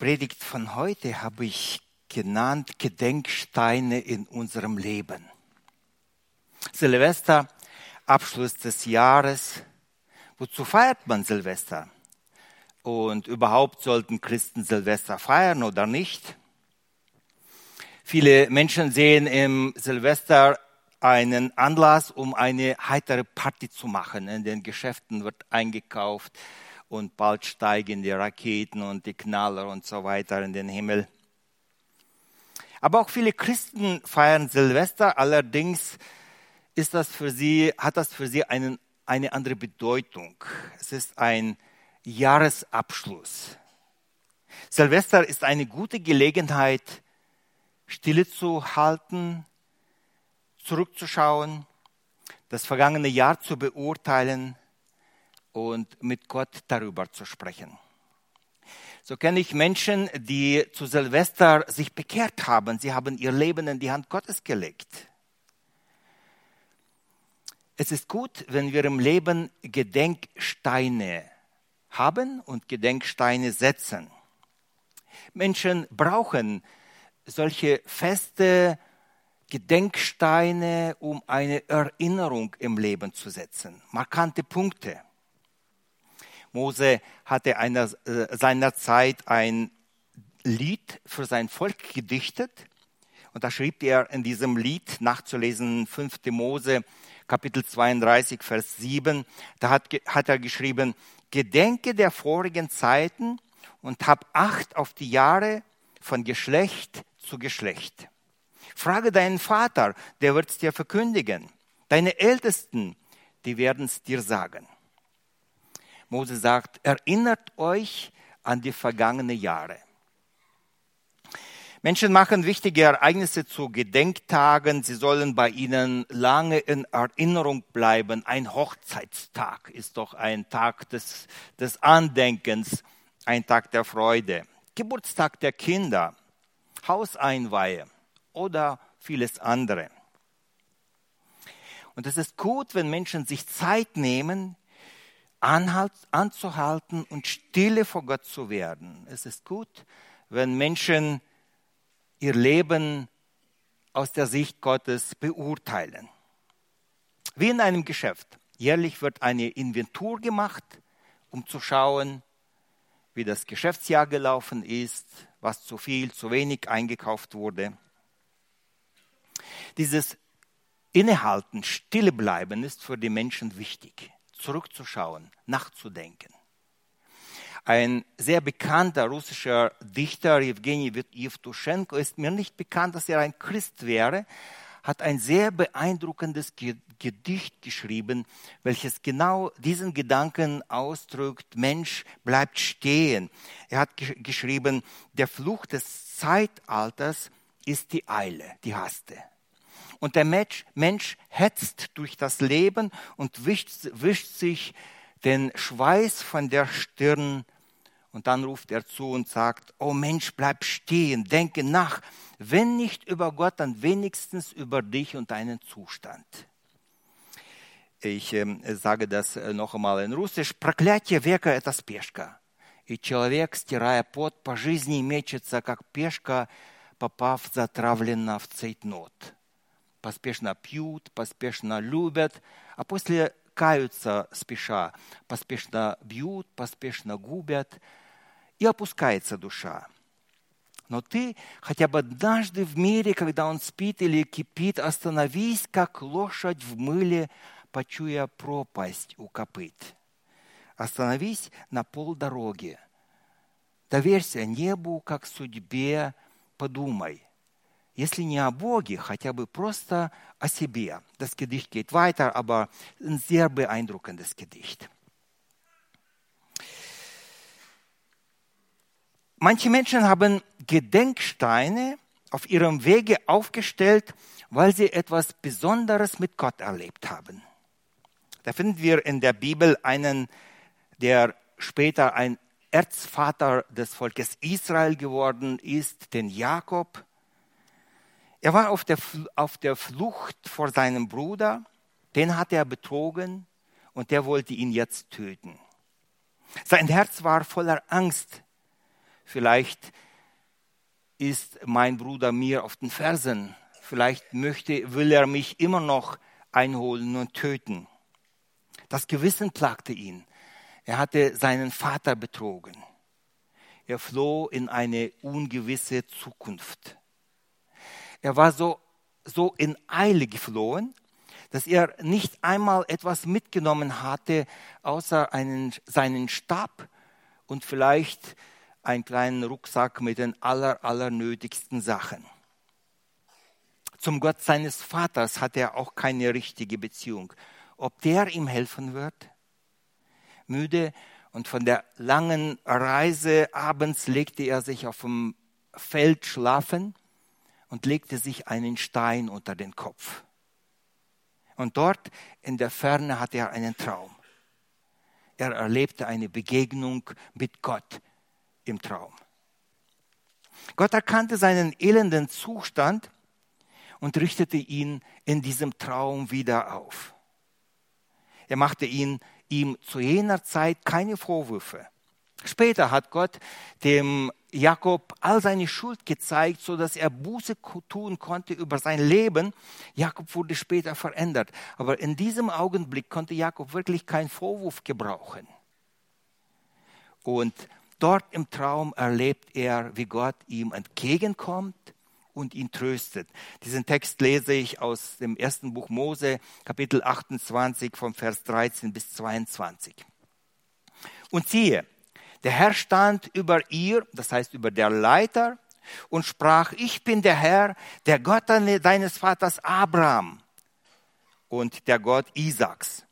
Predigt von heute habe ich genannt Gedenksteine in unserem Leben. Silvester, Abschluss des Jahres. Wozu feiert man Silvester? Und überhaupt sollten Christen Silvester feiern oder nicht? Viele Menschen sehen im Silvester einen Anlass, um eine heitere Party zu machen. In den Geschäften wird eingekauft und bald steigen die Raketen und die Knaller und so weiter in den Himmel. Aber auch viele Christen feiern Silvester, allerdings ist das für sie, hat das für sie einen, eine andere Bedeutung. Es ist ein Jahresabschluss. Silvester ist eine gute Gelegenheit, Stille zu halten, zurückzuschauen, das vergangene Jahr zu beurteilen und mit Gott darüber zu sprechen. So kenne ich Menschen, die zu Silvester sich bekehrt haben. Sie haben ihr Leben in die Hand Gottes gelegt. Es ist gut, wenn wir im Leben Gedenksteine haben und Gedenksteine setzen. Menschen brauchen solche feste Gedenksteine, um eine Erinnerung im Leben zu setzen, markante Punkte. Mose hatte einer, äh, seiner Zeit ein Lied für sein Volk gedichtet. Und da schrieb er in diesem Lied, nachzulesen, 5. Mose, Kapitel 32, Vers 7, da hat, hat er geschrieben, Gedenke der vorigen Zeiten und hab Acht auf die Jahre von Geschlecht zu Geschlecht. Frage deinen Vater, der wird es dir verkündigen. Deine Ältesten, die werden es dir sagen. Mose sagt, erinnert euch an die vergangenen Jahre. Menschen machen wichtige Ereignisse zu Gedenktagen. Sie sollen bei ihnen lange in Erinnerung bleiben. Ein Hochzeitstag ist doch ein Tag des, des Andenkens, ein Tag der Freude. Geburtstag der Kinder, Hauseinweihe oder vieles andere. Und es ist gut, wenn Menschen sich Zeit nehmen, anzuhalten und stille vor Gott zu werden. Es ist gut, wenn Menschen ihr Leben aus der Sicht Gottes beurteilen. Wie in einem Geschäft. Jährlich wird eine Inventur gemacht, um zu schauen, wie das Geschäftsjahr gelaufen ist, was zu viel, zu wenig eingekauft wurde. Dieses Innehalten, stille bleiben ist für die Menschen wichtig zurückzuschauen, nachzudenken. Ein sehr bekannter russischer Dichter, Evgeny Jewtuschenko, ist mir nicht bekannt, dass er ein Christ wäre, hat ein sehr beeindruckendes Gedicht geschrieben, welches genau diesen Gedanken ausdrückt, Mensch bleibt stehen. Er hat geschrieben, der Fluch des Zeitalters ist die Eile, die Haste. Und der Mensch, Mensch hetzt durch das Leben und wischt, wischt sich den Schweiß von der Stirn. Und dann ruft er zu und sagt, oh Mensch, bleib stehen, denke nach, wenn nicht über Gott, dann wenigstens über dich und deinen Zustand. Ich äh, sage das äh, noch einmal in Russisch. Проклятие века – это спешка. И человек, стирая пот, по жизни мечется, как пешка, попав затравленно в цейтнот Поспешно пьют, поспешно любят, а после каются спеша, поспешно бьют, поспешно губят, и опускается душа. Но ты хотя бы однажды в мире, когда он спит или кипит, остановись, как лошадь в мыле, почуя пропасть у копыт. Остановись на полдороги. Доверься небу, как судьбе, подумай – если не о Боге, хотя бы просто о себе. Das Gedicht geht weiter, aber ein sehr beeindruckendes Gedicht. Manche Menschen haben Gedenksteine auf ihrem Wege aufgestellt, weil sie etwas Besonderes mit Gott erlebt haben. Da finden wir in der Bibel einen, der später ein Erzvater des Volkes Israel geworden ist, den Jakob. Er war auf der, auf der Flucht vor seinem Bruder, den hat er betrogen und der wollte ihn jetzt töten. Sein Herz war voller Angst Vielleicht ist mein Bruder mir auf den Fersen. Vielleicht möchte, will er mich immer noch einholen und töten. Das Gewissen plagte ihn. Er hatte seinen Vater betrogen. Er floh in eine ungewisse Zukunft. Er war so, so in Eile geflohen, dass er nicht einmal etwas mitgenommen hatte, außer einen, seinen Stab und vielleicht einen kleinen Rucksack mit den aller, allernötigsten Sachen. Zum Gott seines Vaters hat er auch keine richtige Beziehung. Ob der ihm helfen wird? Müde und von der langen Reise abends legte er sich auf dem Feld schlafen und legte sich einen Stein unter den Kopf. Und dort in der Ferne hatte er einen Traum. Er erlebte eine Begegnung mit Gott im Traum. Gott erkannte seinen elenden Zustand und richtete ihn in diesem Traum wieder auf. Er machte ihn ihm zu jener Zeit keine Vorwürfe. Später hat Gott dem Jakob all seine Schuld gezeigt, so dass er Buße tun konnte über sein Leben. Jakob wurde später verändert. Aber in diesem Augenblick konnte Jakob wirklich keinen Vorwurf gebrauchen. Und dort im Traum erlebt er, wie Gott ihm entgegenkommt und ihn tröstet. Diesen Text lese ich aus dem ersten Buch Mose, Kapitel 28, vom Vers 13 bis 22. Und siehe, der Herr stand über ihr, das heißt über der Leiter, und sprach, ich bin der Herr, der Gott deines Vaters Abraham und der Gott Isaaks.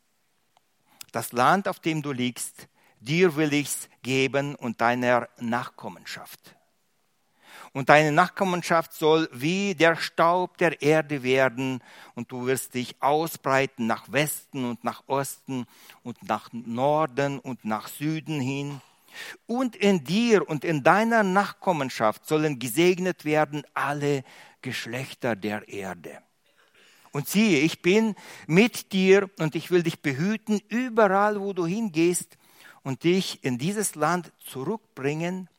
Das Land, auf dem du liegst, dir will ich's geben und deiner Nachkommenschaft und deine Nachkommenschaft soll wie der Staub der Erde werden und du wirst dich ausbreiten nach Westen und nach Osten und nach Norden und nach Süden hin. Und in dir und in deiner Nachkommenschaft sollen gesegnet werden alle Geschlechter der Erde. Und siehe, ich bin mit dir und ich will dich behüten überall, wo du hingehst und dich in dieses Land zurückbringen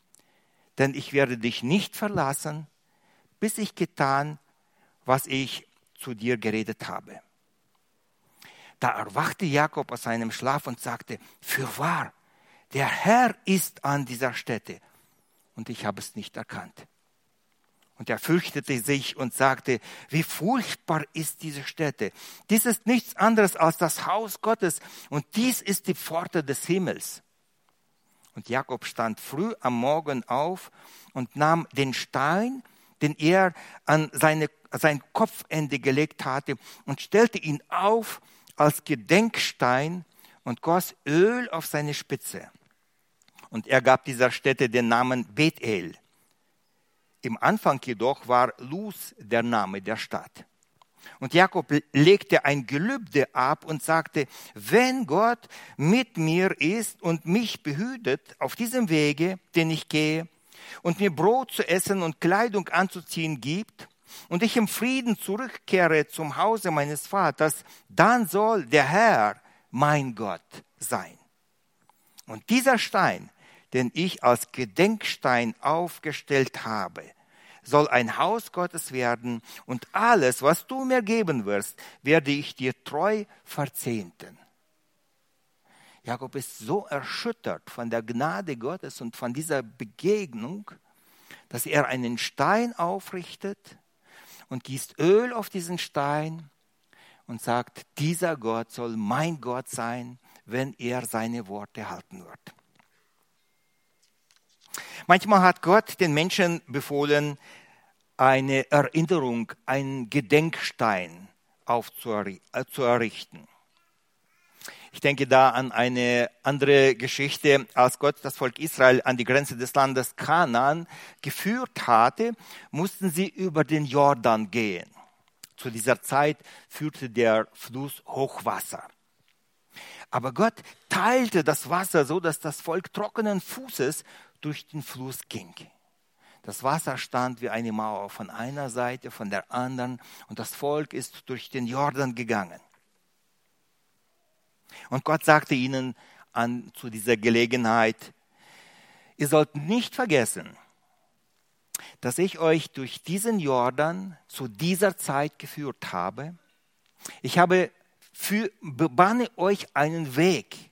denn ich werde dich nicht verlassen, bis ich getan, was ich zu dir geredet habe. Da erwachte Jakob aus seinem Schlaf und sagte, für wahr, der Herr ist an dieser Stätte und ich habe es nicht erkannt. Und er fürchtete sich und sagte, wie furchtbar ist diese Stätte. Dies ist nichts anderes als das Haus Gottes und dies ist die Pforte des Himmels. Und Jakob stand früh am Morgen auf und nahm den Stein, den er an seine, sein Kopfende gelegt hatte, und stellte ihn auf als Gedenkstein und goss Öl auf seine Spitze. Und er gab dieser Stätte den Namen Bethel. Im Anfang jedoch war Luz der Name der Stadt. Und Jakob legte ein Gelübde ab und sagte, wenn Gott mit mir ist und mich behütet auf diesem Wege, den ich gehe, und mir Brot zu essen und Kleidung anzuziehen gibt, und ich im Frieden zurückkehre zum Hause meines Vaters, dann soll der Herr mein Gott sein. Und dieser Stein, den ich als Gedenkstein aufgestellt habe, soll ein Haus Gottes werden und alles, was du mir geben wirst, werde ich dir treu verzehnten. Jakob ist so erschüttert von der Gnade Gottes und von dieser Begegnung, dass er einen Stein aufrichtet und gießt Öl auf diesen Stein und sagt, dieser Gott soll mein Gott sein, wenn er seine Worte halten wird. Manchmal hat Gott den Menschen befohlen, eine Erinnerung, einen Gedenkstein äh, zu errichten. Ich denke da an eine andere Geschichte, als Gott das Volk Israel an die Grenze des Landes Kanaan geführt hatte, mussten sie über den Jordan gehen. Zu dieser Zeit führte der Fluss Hochwasser. Aber Gott teilte das Wasser so, dass das Volk trockenen Fußes durch den Fluss ging. Das Wasser stand wie eine Mauer von einer Seite, von der anderen und das Volk ist durch den Jordan gegangen. Und Gott sagte ihnen an, zu dieser Gelegenheit, ihr sollt nicht vergessen, dass ich euch durch diesen Jordan zu dieser Zeit geführt habe. Ich habe für, bebanne euch einen Weg.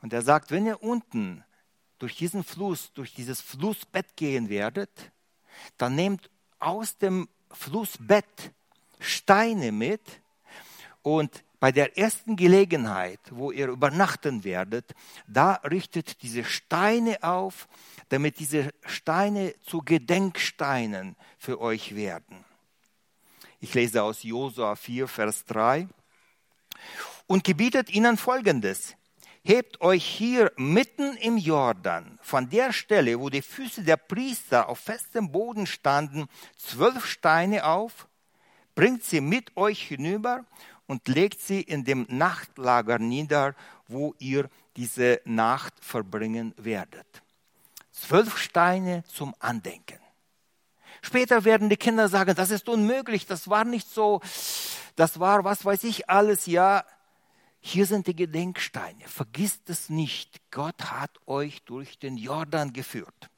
Und er sagt, wenn ihr unten durch diesen Fluss, durch dieses Flussbett gehen werdet, dann nehmt aus dem Flussbett Steine mit und bei der ersten Gelegenheit, wo ihr übernachten werdet, da richtet diese Steine auf, damit diese Steine zu Gedenksteinen für euch werden. Ich lese aus Josua 4, Vers 3. Und gebietet ihnen Folgendes. Hebt euch hier mitten im Jordan, von der Stelle, wo die Füße der Priester auf festem Boden standen, zwölf Steine auf, bringt sie mit euch hinüber und legt sie in dem Nachtlager nieder, wo ihr diese Nacht verbringen werdet. Zwölf Steine zum Andenken. Später werden die Kinder sagen, das ist unmöglich, das war nicht so, das war was weiß ich alles, ja. Hier sind die Gedenksteine. Vergisst es nicht. Gott hat euch durch den Jordan geführt.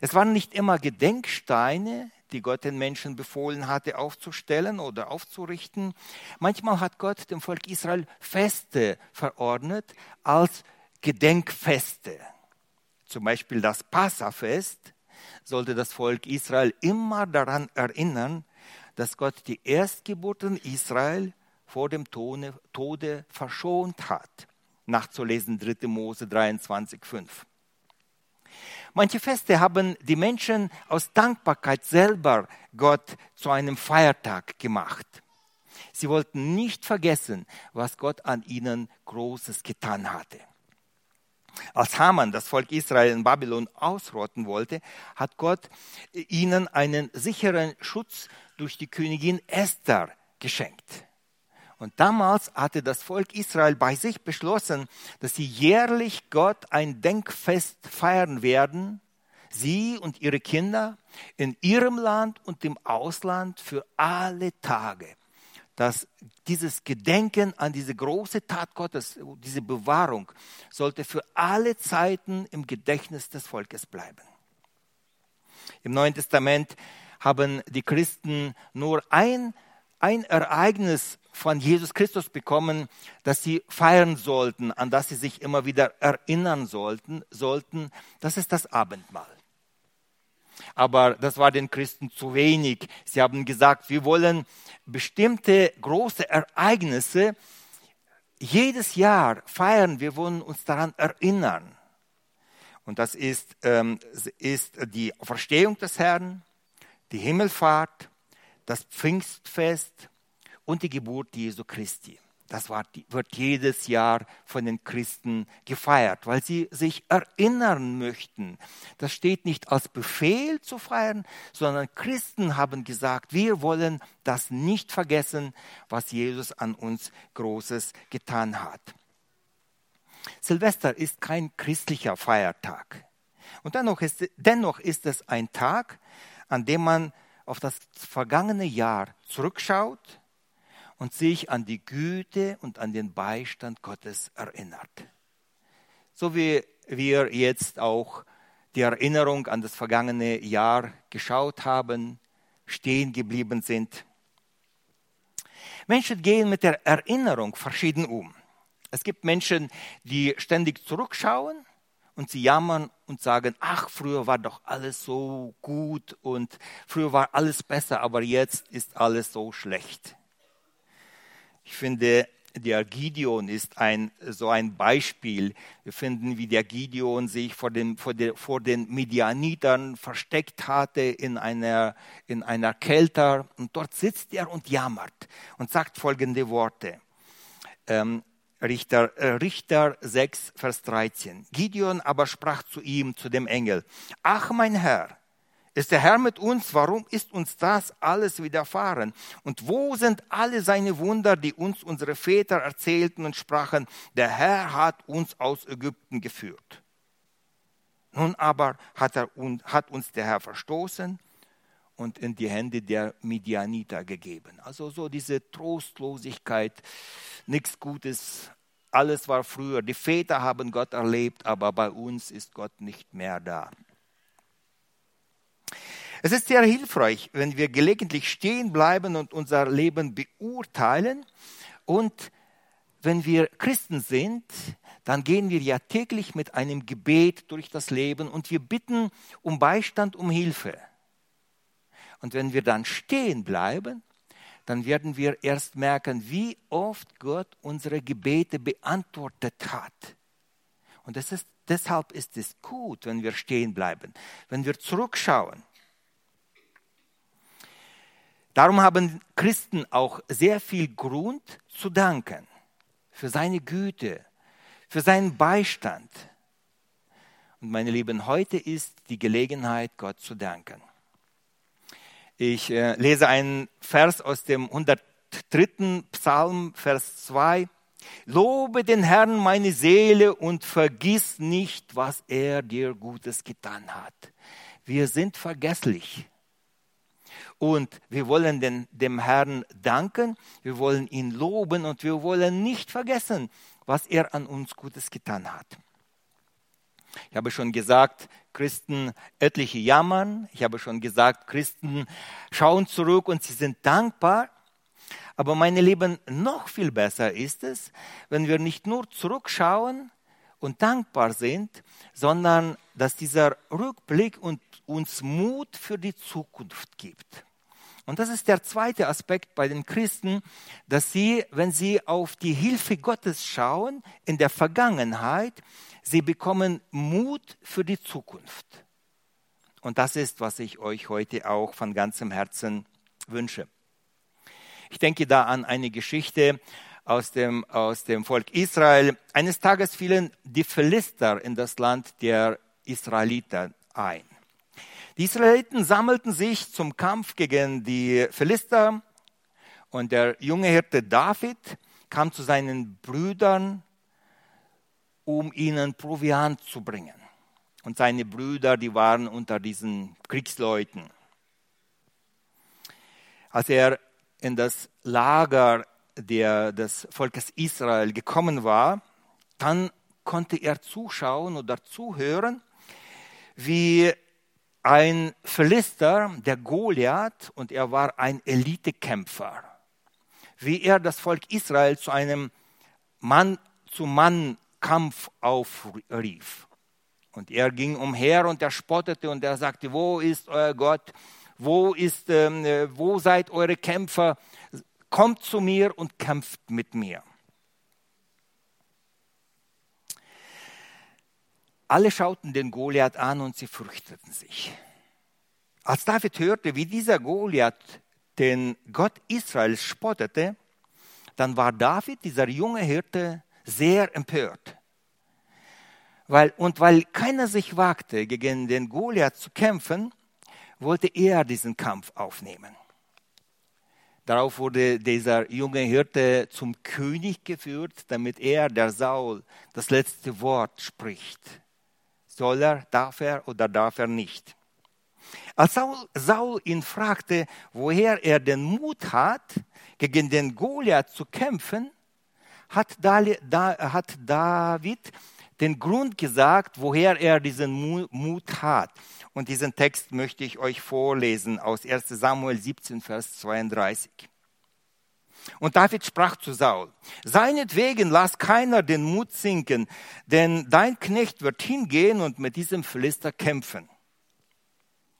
Es waren nicht immer Gedenksteine, die Gott den Menschen befohlen hatte, aufzustellen oder aufzurichten. Manchmal hat Gott dem Volk Israel Feste verordnet als Gedenkfeste. Zum Beispiel das Passafest sollte das Volk Israel immer daran erinnern, dass Gott die Erstgeburten Israel vor dem Tode verschont hat. Nachzulesen 3. Mose 23, 5. Manche Feste haben die Menschen aus Dankbarkeit selber Gott zu einem Feiertag gemacht. Sie wollten nicht vergessen, was Gott an ihnen Großes getan hatte. Als Haman das Volk Israel in Babylon ausrotten wollte, hat Gott ihnen einen sicheren Schutz durch die Königin Esther geschenkt. Und damals hatte das Volk Israel bei sich beschlossen, dass sie jährlich Gott ein Denkfest feiern werden, sie und ihre Kinder in ihrem Land und im Ausland für alle Tage. Dass dieses Gedenken an diese große Tat Gottes, diese Bewahrung, sollte für alle Zeiten im Gedächtnis des Volkes bleiben. Im Neuen Testament haben die Christen nur ein, ein Ereignis von Jesus Christus bekommen, dass sie feiern sollten, an das sie sich immer wieder erinnern sollten, sollten. Das ist das Abendmahl. Aber das war den Christen zu wenig. Sie haben gesagt, wir wollen bestimmte große Ereignisse jedes Jahr feiern. Wir wollen uns daran erinnern. Und das ist, ähm, ist die Verstehung des Herrn, die Himmelfahrt, das Pfingstfest und die Geburt Jesu Christi. Das wird jedes Jahr von den Christen gefeiert, weil sie sich erinnern möchten. Das steht nicht als Befehl zu feiern, sondern Christen haben gesagt, wir wollen das nicht vergessen, was Jesus an uns Großes getan hat. Silvester ist kein christlicher Feiertag. Und dennoch ist, dennoch ist es ein Tag, an dem man auf das vergangene Jahr zurückschaut und sich an die Güte und an den Beistand Gottes erinnert. So wie wir jetzt auch die Erinnerung an das vergangene Jahr geschaut haben, stehen geblieben sind. Menschen gehen mit der Erinnerung verschieden um. Es gibt Menschen, die ständig zurückschauen und sie jammern und sagen, ach, früher war doch alles so gut und früher war alles besser, aber jetzt ist alles so schlecht. Ich finde, der Gideon ist ein, so ein Beispiel. Wir finden, wie der Gideon sich vor, dem, vor, der, vor den Midianitern versteckt hatte in einer, in einer Kälte. Und dort sitzt er und jammert und sagt folgende Worte. Ähm, Richter, äh, Richter 6, Vers 13. Gideon aber sprach zu ihm, zu dem Engel, Ach mein Herr, ist der Herr mit uns? Warum ist uns das alles widerfahren? Und wo sind alle seine Wunder, die uns unsere Väter erzählten und sprachen, der Herr hat uns aus Ägypten geführt? Nun aber hat, er, hat uns der Herr verstoßen und in die Hände der Midianiter gegeben. Also so diese Trostlosigkeit, nichts Gutes, alles war früher. Die Väter haben Gott erlebt, aber bei uns ist Gott nicht mehr da. Es ist sehr hilfreich, wenn wir gelegentlich stehen bleiben und unser Leben beurteilen. Und wenn wir Christen sind, dann gehen wir ja täglich mit einem Gebet durch das Leben und wir bitten um Beistand, um Hilfe. Und wenn wir dann stehen bleiben, dann werden wir erst merken, wie oft Gott unsere Gebete beantwortet hat. Und ist, deshalb ist es gut, wenn wir stehen bleiben, wenn wir zurückschauen. Darum haben Christen auch sehr viel Grund zu danken für seine Güte, für seinen Beistand. Und meine Lieben, heute ist die Gelegenheit, Gott zu danken. Ich äh, lese einen Vers aus dem 103. Psalm, Vers 2. Lobe den Herrn meine Seele und vergiss nicht, was er dir Gutes getan hat. Wir sind vergesslich. Und wir wollen den, dem Herrn danken, wir wollen ihn loben und wir wollen nicht vergessen, was er an uns Gutes getan hat. Ich habe schon gesagt, Christen etliche jammern. Ich habe schon gesagt, Christen schauen zurück und sie sind dankbar. Aber meine Lieben, noch viel besser ist es, wenn wir nicht nur zurückschauen und dankbar sind, sondern dass dieser Rückblick uns Mut für die Zukunft gibt. Und das ist der zweite Aspekt bei den Christen, dass sie, wenn sie auf die Hilfe Gottes schauen in der Vergangenheit, sie bekommen Mut für die Zukunft. Und das ist, was ich euch heute auch von ganzem Herzen wünsche. Ich denke da an eine Geschichte aus dem, aus dem Volk Israel. Eines Tages fielen die Philister in das Land der Israeliter ein. Die Israeliten sammelten sich zum Kampf gegen die Philister und der junge Hirte David kam zu seinen Brüdern, um ihnen Proviant zu bringen. Und seine Brüder, die waren unter diesen Kriegsleuten. Als er in das Lager der, des Volkes Israel gekommen war, dann konnte er zuschauen oder zuhören, wie ein Philister, der Goliath, und er war ein Elitekämpfer, wie er das Volk Israel zu einem Mann-zu-Mann-Kampf aufrief. Und er ging umher und er spottete und er sagte, wo ist euer Gott? Wo, ist, äh, wo seid eure Kämpfer? Kommt zu mir und kämpft mit mir. Alle schauten den Goliath an und sie fürchteten sich. Als David hörte, wie dieser Goliath den Gott Israels spottete, dann war David, dieser junge Hirte, sehr empört. Weil, und weil keiner sich wagte, gegen den Goliath zu kämpfen, wollte er diesen Kampf aufnehmen. Darauf wurde dieser junge Hirte zum König geführt, damit er, der Saul, das letzte Wort spricht. Soll er, darf er oder darf er nicht? Als Saul, Saul ihn fragte, woher er den Mut hat, gegen den Goliath zu kämpfen, hat, David den Grund gesagt, woher er diesen Mut hat. Und diesen Text möchte ich euch vorlesen aus 1 Samuel 17, Vers 32. Und David sprach zu Saul, seinetwegen lass keiner den Mut sinken, denn dein Knecht wird hingehen und mit diesem Philister kämpfen.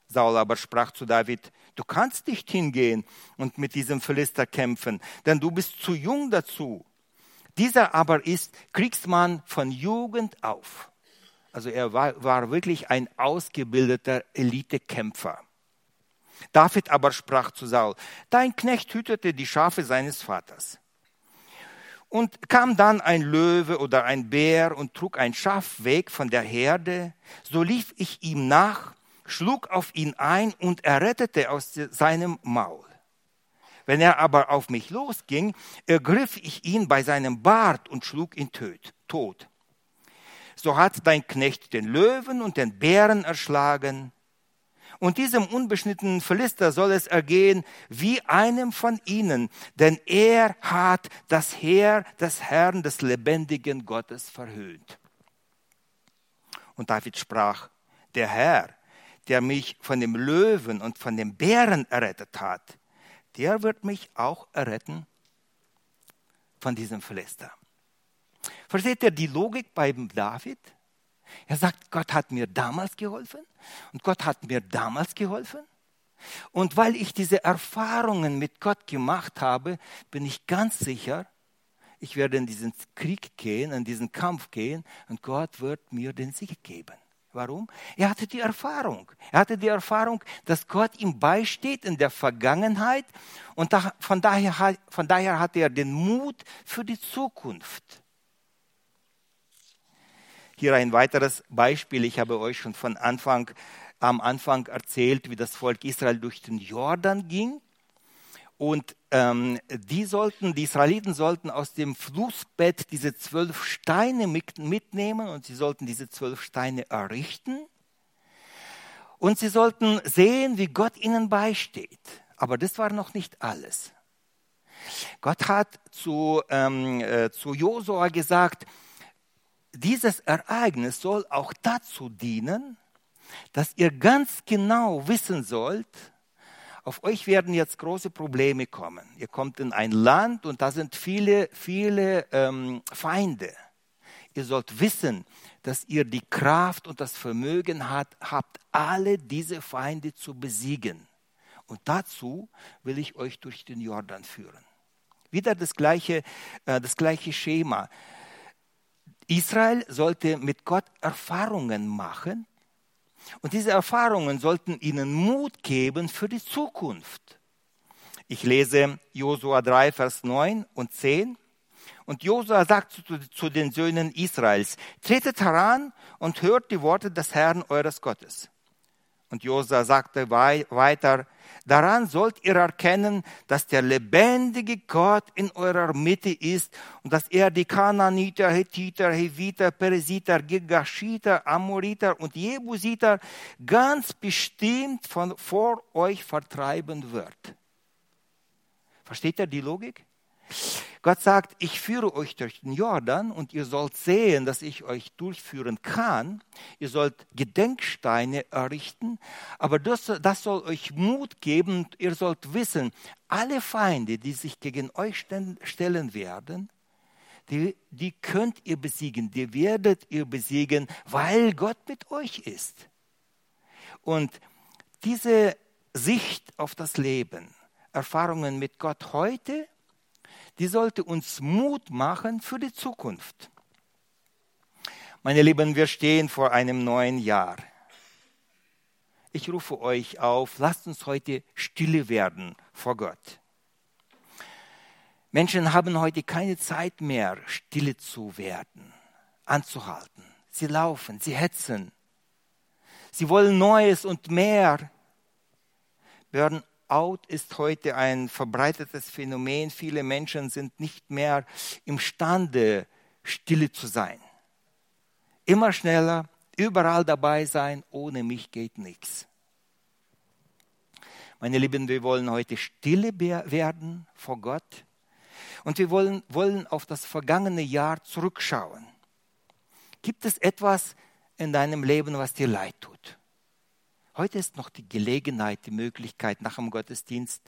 Saul aber sprach zu David, du kannst nicht hingehen und mit diesem Philister kämpfen, denn du bist zu jung dazu. Dieser aber ist Kriegsmann von Jugend auf. Also er war, war wirklich ein ausgebildeter Elitekämpfer. David aber sprach zu Saul, dein Knecht hütete die Schafe seines Vaters. Und kam dann ein Löwe oder ein Bär und trug ein Schaf weg von der Herde, so lief ich ihm nach, schlug auf ihn ein und errettete aus seinem Maul. Wenn er aber auf mich losging, ergriff ich ihn bei seinem Bart und schlug ihn tot. So hat dein Knecht den Löwen und den Bären erschlagen, Und diesem unbeschnittenen Philister soll es ergehen wie einem von ihnen, denn er hat das Heer des Herrn, des lebendigen Gottes verhöhnt. Und David sprach, der Herr, der mich von dem Löwen und von dem Bären errettet hat, der wird mich auch erretten von diesem Philister. Versteht ihr die Logik beim David? Er sagt, Gott hat mir damals geholfen und Gott hat mir damals geholfen. Und weil ich diese Erfahrungen mit Gott gemacht habe, bin ich ganz sicher, ich werde in diesen Krieg gehen, in diesen Kampf gehen und Gott wird mir den Sieg geben. Warum? Er hatte die Erfahrung. Er hatte die Erfahrung, dass Gott ihm beisteht in der Vergangenheit und von daher, von daher hatte er den Mut für die Zukunft. Hier ein weiteres Beispiel. Ich habe euch schon von Anfang, am Anfang erzählt, wie das Volk Israel durch den Jordan ging. Und ähm, die sollten, die Israeliten sollten aus dem Flussbett diese zwölf Steine mit, mitnehmen und sie sollten diese zwölf Steine errichten. Und sie sollten sehen, wie Gott ihnen beisteht. Aber das war noch nicht alles. Gott hat zu, ähm, äh, zu Josua gesagt, dieses Ereignis soll auch dazu dienen, dass ihr ganz genau wissen sollt, auf euch werden jetzt große Probleme kommen. Ihr kommt in ein Land und da sind viele, viele ähm, Feinde. Ihr sollt wissen, dass ihr die Kraft und das Vermögen hat, habt, alle diese Feinde zu besiegen. Und dazu will ich euch durch den Jordan führen. Wieder das gleiche, äh, das gleiche Schema. Israel sollte mit Gott Erfahrungen machen und diese Erfahrungen sollten ihnen Mut geben für die Zukunft. Ich lese Josua 3, Vers 9 und 10. Und Josua sagt zu, zu den Söhnen Israels, tretet heran und hört die Worte des Herrn eures Gottes. Und Josua sagte weiter, Daran sollt ihr erkennen, dass der lebendige Gott in eurer Mitte ist und dass er die Kananiter, Hethiter, Heviter, Peresiter, Gigashiter, Amoriter und Jebusiter ganz bestimmt von vor euch vertreiben wird. Versteht ihr die Logik? Gott sagt, ich führe euch durch den Jordan und ihr sollt sehen, dass ich euch durchführen kann. Ihr sollt Gedenksteine errichten, aber das, das soll euch Mut geben. Ihr sollt wissen, alle Feinde, die sich gegen euch stellen werden, die, die könnt ihr besiegen, die werdet ihr besiegen, weil Gott mit euch ist. Und diese Sicht auf das Leben, Erfahrungen mit Gott heute die sollte uns Mut machen für die Zukunft. Meine Lieben, wir stehen vor einem neuen Jahr. Ich rufe euch auf, lasst uns heute stille werden vor Gott. Menschen haben heute keine Zeit mehr, stille zu werden, anzuhalten. Sie laufen, sie hetzen. Sie wollen Neues und mehr. Burn Out ist heute ein verbreitetes Phänomen. Viele Menschen sind nicht mehr imstande, stille zu sein. Immer schneller, überall dabei sein, ohne mich geht nichts. Meine Lieben, wir wollen heute stille werden vor Gott und wir wollen, wollen auf das vergangene Jahr zurückschauen. Gibt es etwas in deinem Leben, was dir leid tut? Heute ist noch die Gelegenheit, die Möglichkeit nach dem Gottesdienst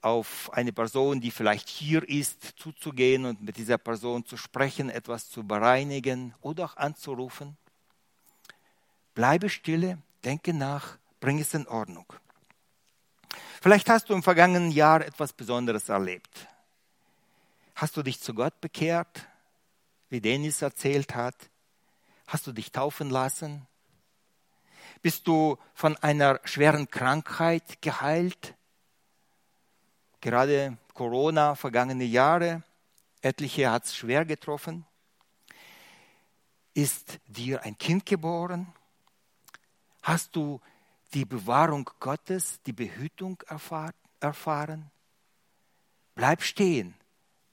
auf eine Person, die vielleicht hier ist, zuzugehen und mit dieser Person zu sprechen, etwas zu bereinigen oder auch anzurufen. Bleibe stille, denke nach, bring es in Ordnung. Vielleicht hast du im vergangenen Jahr etwas Besonderes erlebt. Hast du dich zu Gott bekehrt, wie Dennis erzählt hat? Hast du dich taufen lassen? Bist du von einer schweren Krankheit geheilt? Gerade Corona, vergangene Jahre, etliche hat es schwer getroffen. Ist dir ein Kind geboren? Hast du die Bewahrung Gottes, die Behütung erfahren? Bleib stehen,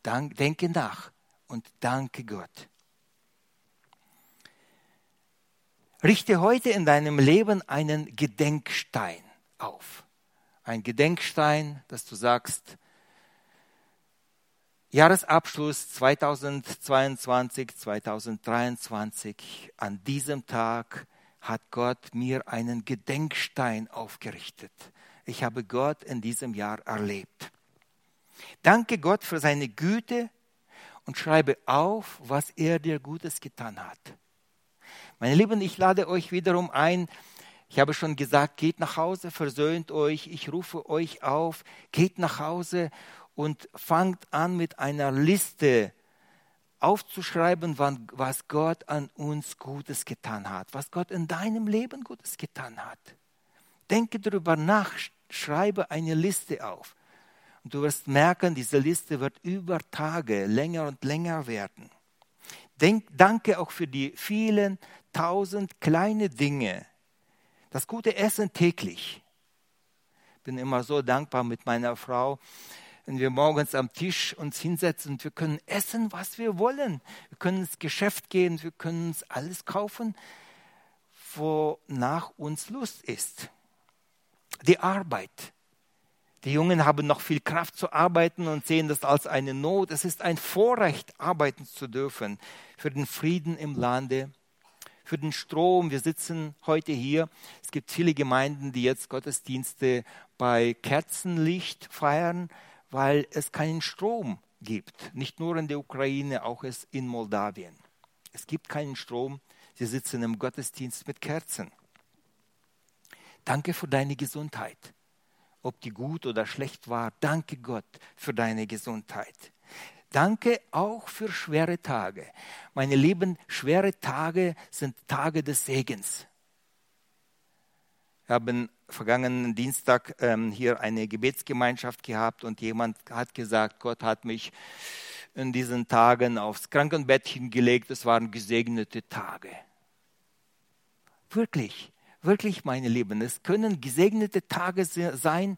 denke nach und danke Gott. Richte heute in deinem Leben einen Gedenkstein auf. Ein Gedenkstein, dass du sagst, Jahresabschluss 2022, 2023, an diesem Tag hat Gott mir einen Gedenkstein aufgerichtet. Ich habe Gott in diesem Jahr erlebt. Danke Gott für seine Güte und schreibe auf, was er dir Gutes getan hat. Meine Lieben, ich lade euch wiederum ein. Ich habe schon gesagt, geht nach Hause, versöhnt euch. Ich rufe euch auf, geht nach Hause und fangt an mit einer Liste aufzuschreiben, was Gott an uns Gutes getan hat, was Gott in deinem Leben Gutes getan hat. Denke darüber nach, schreibe eine Liste auf. Und du wirst merken, diese Liste wird über Tage länger und länger werden. Denk, danke auch für die vielen tausend kleine Dinge. Das gute Essen täglich. Ich bin immer so dankbar mit meiner Frau, wenn wir morgens am Tisch uns hinsetzen und wir können essen, was wir wollen. Wir können ins Geschäft gehen, wir können uns alles kaufen, wonach uns Lust ist. Die Arbeit. Die Jungen haben noch viel Kraft zu arbeiten und sehen das als eine Not. Es ist ein Vorrecht, arbeiten zu dürfen für den Frieden im Lande, für den Strom. Wir sitzen heute hier. Es gibt viele Gemeinden, die jetzt Gottesdienste bei Kerzenlicht feiern, weil es keinen Strom gibt. Nicht nur in der Ukraine, auch in Moldawien. Es gibt keinen Strom. Sie sitzen im Gottesdienst mit Kerzen. Danke für deine Gesundheit. Ob die gut oder schlecht war, danke Gott für deine Gesundheit. Danke auch für schwere Tage. Meine Lieben, schwere Tage sind Tage des Segens. Wir haben vergangenen Dienstag ähm, hier eine Gebetsgemeinschaft gehabt und jemand hat gesagt, Gott hat mich in diesen Tagen aufs Krankenbettchen gelegt. Es waren gesegnete Tage. Wirklich, wirklich, meine Lieben, es können gesegnete Tage sein,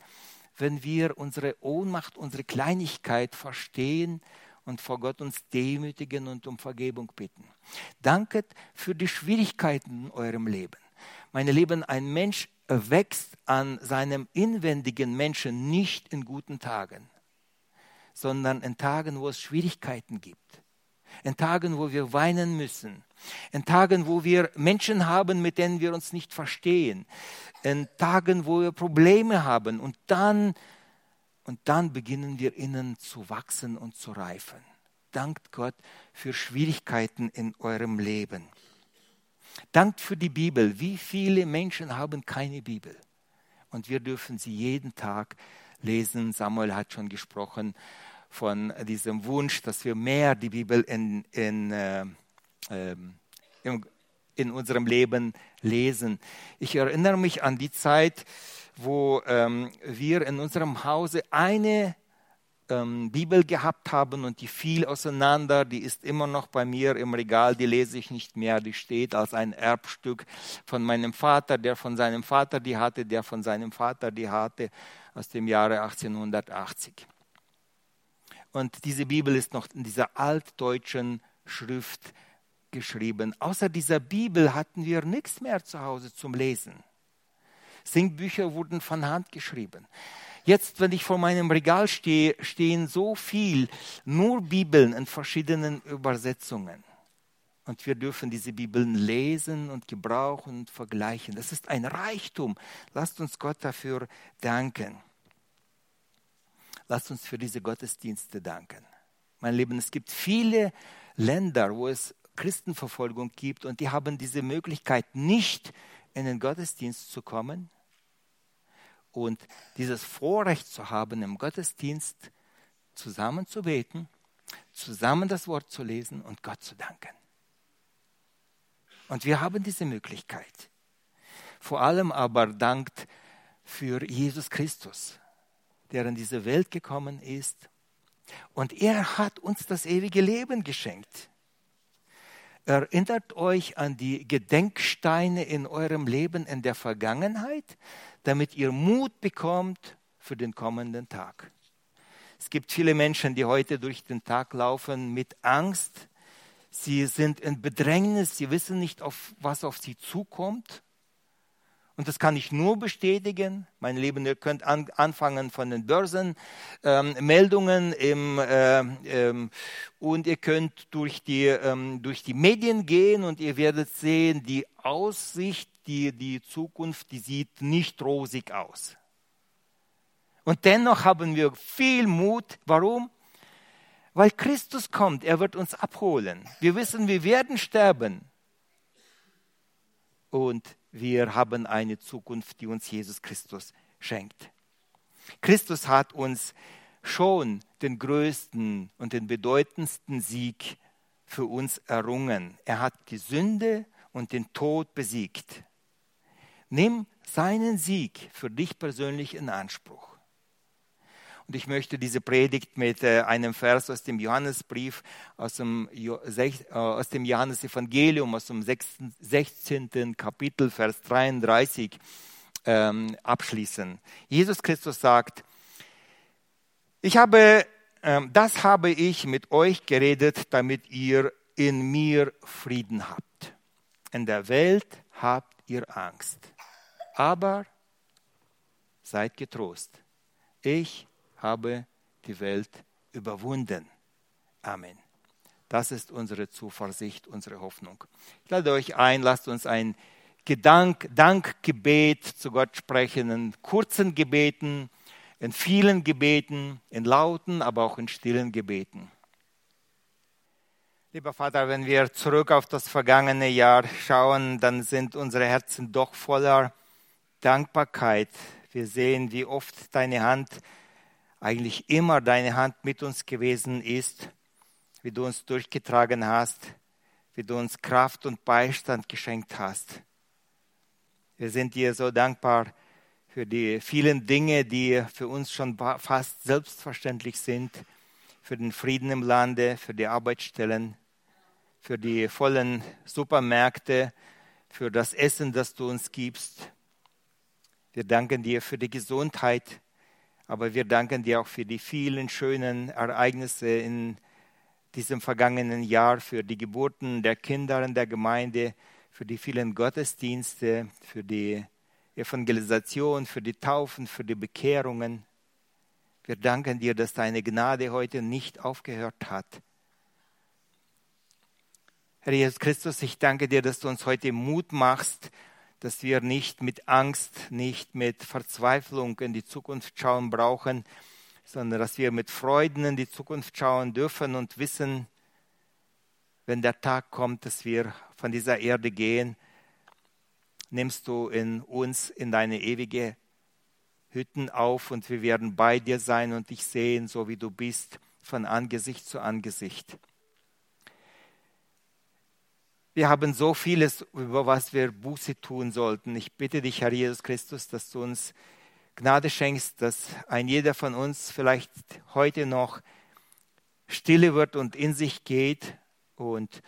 wenn wir unsere Ohnmacht, unsere Kleinigkeit verstehen und vor Gott uns demütigen und um Vergebung bitten. Danket für die Schwierigkeiten in eurem Leben. Meine Lieben, ein Mensch wächst an seinem inwendigen Menschen nicht in guten Tagen, sondern in Tagen, wo es Schwierigkeiten gibt. In Tagen, wo wir weinen müssen. In Tagen, wo wir Menschen haben, mit denen wir uns nicht verstehen. In Tagen, wo wir Probleme haben. Und dann, und dann beginnen wir innen zu wachsen und zu reifen. Dankt Gott für Schwierigkeiten in eurem Leben. Dankt für die Bibel. Wie viele Menschen haben keine Bibel? Und wir dürfen sie jeden Tag lesen. Samuel hat schon gesprochen von diesem Wunsch, dass wir mehr die Bibel in, in, äh, ähm, in, in unserem Leben lesen. Ich erinnere mich an die Zeit, wo ähm, wir in unserem Hause eine ähm, Bibel gehabt haben und die fiel auseinander. Die ist immer noch bei mir im Regal, die lese ich nicht mehr. Die steht als ein Erbstück von meinem Vater, der von seinem Vater die hatte, der von seinem Vater die hatte, aus dem Jahre 1880. Und diese Bibel ist noch in dieser altdeutschen Schrift geschrieben. Außer dieser Bibel hatten wir nichts mehr zu Hause zum Lesen. Singbücher wurden von Hand geschrieben. Jetzt, wenn ich vor meinem Regal stehe, stehen so viel, nur Bibeln in verschiedenen Übersetzungen. Und wir dürfen diese Bibeln lesen und gebrauchen und vergleichen. Das ist ein Reichtum. Lasst uns Gott dafür danken. Lasst uns für diese Gottesdienste danken. Mein Lieben, es gibt viele Länder, wo es Christenverfolgung gibt und die haben diese Möglichkeit nicht in den Gottesdienst zu kommen, und dieses Vorrecht zu haben, im Gottesdienst zusammen zu beten, zusammen das Wort zu lesen und Gott zu danken. Und wir haben diese Möglichkeit. Vor allem aber dankt für Jesus Christus, der in diese Welt gekommen ist. Und er hat uns das ewige Leben geschenkt. Erinnert euch an die Gedenksteine in eurem Leben in der Vergangenheit, damit ihr Mut bekommt für den kommenden Tag. Es gibt viele Menschen, die heute durch den Tag laufen mit Angst. Sie sind in Bedrängnis, sie wissen nicht, auf, was auf sie zukommt. Und das kann ich nur bestätigen. Mein Lieben, ihr könnt an, anfangen von den Börsenmeldungen ähm, äh, ähm, und ihr könnt durch die, ähm, durch die Medien gehen und ihr werdet sehen, die Aussicht, die, die Zukunft, die sieht nicht rosig aus. Und dennoch haben wir viel Mut. Warum? Weil Christus kommt, er wird uns abholen. Wir wissen, wir werden sterben. Und wir haben eine Zukunft, die uns Jesus Christus schenkt. Christus hat uns schon den größten und den bedeutendsten Sieg für uns errungen. Er hat die Sünde und den Tod besiegt. Nimm seinen Sieg für dich persönlich in Anspruch. Und ich möchte diese Predigt mit äh, einem Vers aus dem Johannesbrief, aus dem, äh, aus dem Johannesevangelium, aus dem 16. Kapitel, Vers 33 ähm, abschließen. Jesus Christus sagt, ich habe, ähm, das habe ich mit euch geredet, damit ihr in mir Frieden habt. In der Welt habt ihr Angst. Aber seid getrost. Ich habe die Welt überwunden. Amen. Das ist unsere Zuversicht, unsere Hoffnung. Ich lade euch ein, lasst uns ein Gedank, Dankgebet zu Gott sprechen, in kurzen Gebeten, in vielen Gebeten, in lauten, aber auch in stillen Gebeten. Lieber Vater, wenn wir zurück auf das vergangene Jahr schauen, dann sind unsere Herzen doch voller Dankbarkeit. Wir sehen, wie oft deine Hand eigentlich immer deine Hand mit uns gewesen ist, wie du uns durchgetragen hast, wie du uns Kraft und Beistand geschenkt hast. Wir sind dir so dankbar für die vielen Dinge, die für uns schon fast selbstverständlich sind, für den Frieden im Lande, für die Arbeitsstellen, für die vollen Supermärkte, für das Essen, das du uns gibst. Wir danken dir für die Gesundheit, aber wir danken dir auch für die vielen schönen Ereignisse in diesem vergangenen Jahr, für die Geburten der Kinder in der Gemeinde, für die vielen Gottesdienste, für die Evangelisation, für die Taufen, für die Bekehrungen. Wir danken dir, dass deine Gnade heute nicht aufgehört hat. Herr Jesus Christus, ich danke dir, dass du uns heute Mut machst, dass wir nicht mit Angst, nicht mit Verzweiflung in die Zukunft schauen brauchen, sondern dass wir mit Freuden in die Zukunft schauen dürfen und wissen, wenn der Tag kommt, dass wir von dieser Erde gehen, nimmst du in uns in deine ewige Hütten auf und wir werden bei dir sein und dich sehen, so wie du bist, von Angesicht zu Angesicht. Wir haben so vieles, über was wir Buße tun sollten. Ich bitte dich, Herr Jesus Christus, dass du uns Gnade schenkst, dass ein jeder von uns vielleicht heute noch stille wird und in sich geht und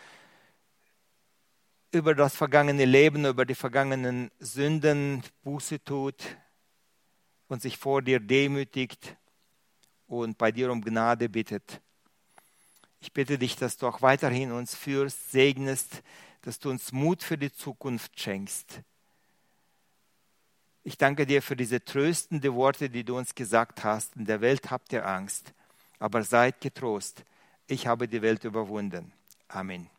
über das vergangene Leben, über die vergangenen Sünden Buße tut und sich vor dir demütigt und bei dir um Gnade bittet. Ich bitte dich, dass du auch weiterhin uns führst, segnest, dass du uns Mut für die Zukunft schenkst. Ich danke dir für diese tröstende Worte, die du uns gesagt hast. In der Welt habt ihr Angst, aber seid getrost. Ich habe die Welt überwunden. Amen.